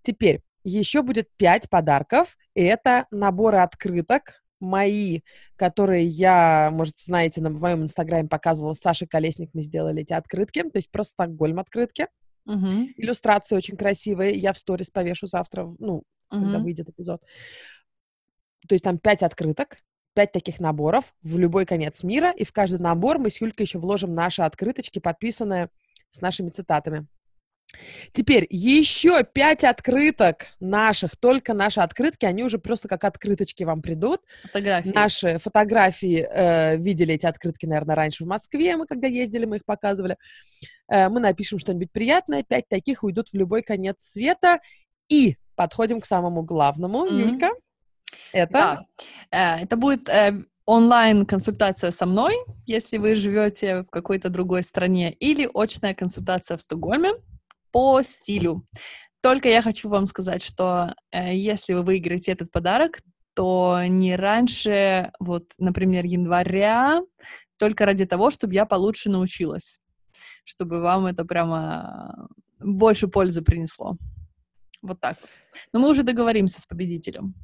Теперь еще будет пять подарков, и это наборы открыток мои, которые я, может, знаете, на моем инстаграме показывала с Сашей Колесник, мы сделали эти открытки, то есть про Стокгольм открытки. Угу. Иллюстрации очень красивые, я в сторис повешу завтра, ну, угу. когда выйдет эпизод. То есть там пять открыток, пять таких наборов в любой конец мира, и в каждый набор мы с Юлькой еще вложим наши открыточки, подписанные с нашими цитатами. Теперь еще пять открыток наших, только наши открытки, они уже просто как открыточки вам придут. Фотографии. Наши фотографии, э, видели эти открытки, наверное, раньше в Москве, мы когда ездили, мы их показывали. Э, мы напишем что-нибудь приятное, пять таких уйдут в любой конец света. И подходим к самому главному, mm-hmm. Юлька. Это? Да. Э, это будет э, онлайн-консультация со мной, если вы живете в какой-то другой стране, или очная консультация в Стокгольме по стилю. Только я хочу вам сказать, что э, если вы выиграете этот подарок, то не раньше, вот, например, января, только ради того, чтобы я получше научилась, чтобы вам это прямо больше пользы принесло. Вот так. Но мы уже договоримся с победителем.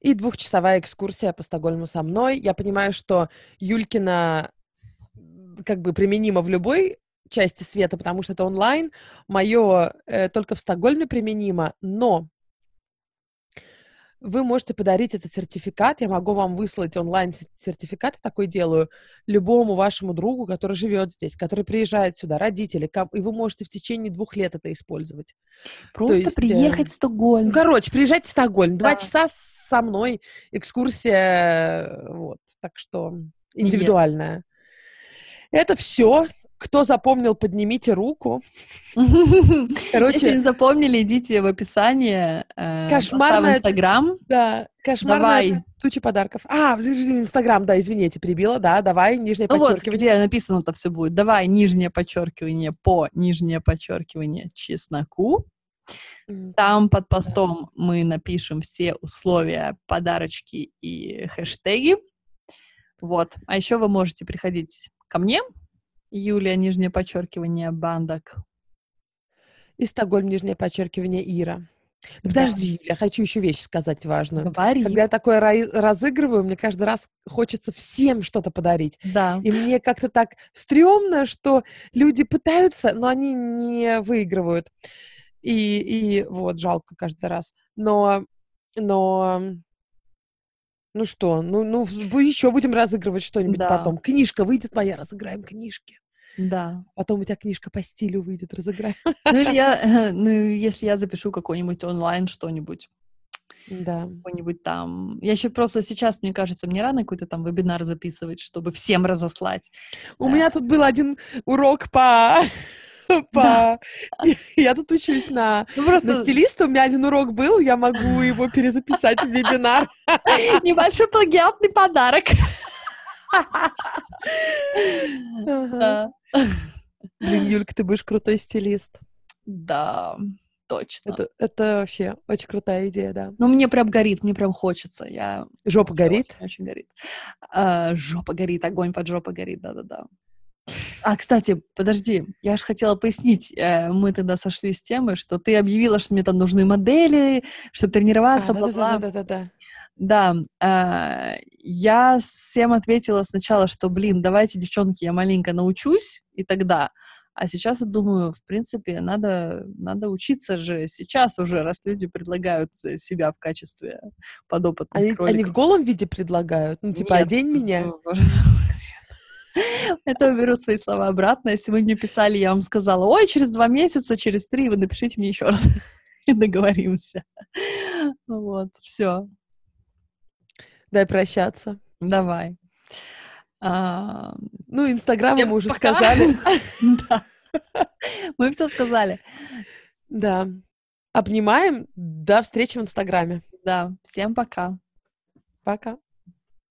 И двухчасовая экскурсия по Стокгольму со мной. Я понимаю, что Юлькина как бы применима в любой части света, потому что это онлайн. Мое э, только в Стокгольме применимо, но вы можете подарить этот сертификат. Я могу вам выслать онлайн-сертификат, такой делаю, любому вашему другу, который живет здесь, который приезжает сюда, родители, и вы можете в течение двух лет это использовать. Просто есть, приехать в Стокгольм. Ну, короче, приезжайте в Стокгольм. Да. Два часа со мной, экскурсия, вот, так что индивидуальная. Yes. Это все. Кто запомнил, поднимите руку. Короче, если не запомнили, идите в описание. Э, кошмарная... Инстаграм. Да, кошмарная давай. туча подарков. А, Инстаграм, да, извините, перебила, да, давай, нижнее ну подчеркивание. вот, где написано-то все будет. Давай, нижнее подчеркивание по нижнее подчеркивание чесноку. Там под постом мы напишем все условия, подарочки и хэштеги. Вот. А еще вы можете приходить ко мне, Юлия, нижнее подчеркивание, Бандак. И Стокгольм, нижнее подчеркивание, Ира. Подожди, да. я хочу еще вещь сказать важную. Говори. Когда я такое разыгрываю, мне каждый раз хочется всем что-то подарить. Да. И мне как-то так стрёмно, что люди пытаются, но они не выигрывают. И, и вот, жалко каждый раз. Но, но, ну что, ну, ну еще будем разыгрывать что-нибудь да. потом. Книжка выйдет моя, разыграем книжки. Да. Потом у тебя книжка по стилю выйдет, разыграем. Ну, или я, ну, если я запишу какой-нибудь онлайн что-нибудь. Да. Какой-нибудь там. Я еще просто сейчас, мне кажется, мне рано какой-то там вебинар записывать, чтобы всем разослать. У да. меня тут был один урок по по... Я тут учусь на... Ну, просто... на стилиста, у меня один урок был, я могу его перезаписать в вебинар. Небольшой плагиатный подарок. Блин, Юлька, ты будешь крутой стилист. Да, точно. Это, это вообще очень крутая идея, да. Ну, мне прям горит, мне прям хочется. Я... Жопа горит? Очень, очень горит. А, жопа горит, огонь под жопой горит, да-да-да. А, кстати, подожди, я же хотела пояснить. Э, мы тогда сошли с темы, что ты объявила, что мне там нужны модели, чтобы тренироваться, бла-бла. Да-да-да. Да, э, я всем ответила сначала, что, блин, давайте, девчонки, я маленько научусь, и тогда. А сейчас я думаю, в принципе, надо, надо учиться же сейчас уже, раз люди предлагают себя в качестве подопытных они, они в голом виде предлагают? Ну, типа, Нет. одень меня? Это беру свои слова обратно. Если вы мне писали, я вам сказала, ой, через два месяца, через три, вы напишите мне еще раз и договоримся. Вот, все. Дай прощаться. Давай. А, ну, Инстаграм мы уже пока. сказали. Да. Мы все сказали. Да. Обнимаем. До встречи в Инстаграме. Да. Всем пока. Пока.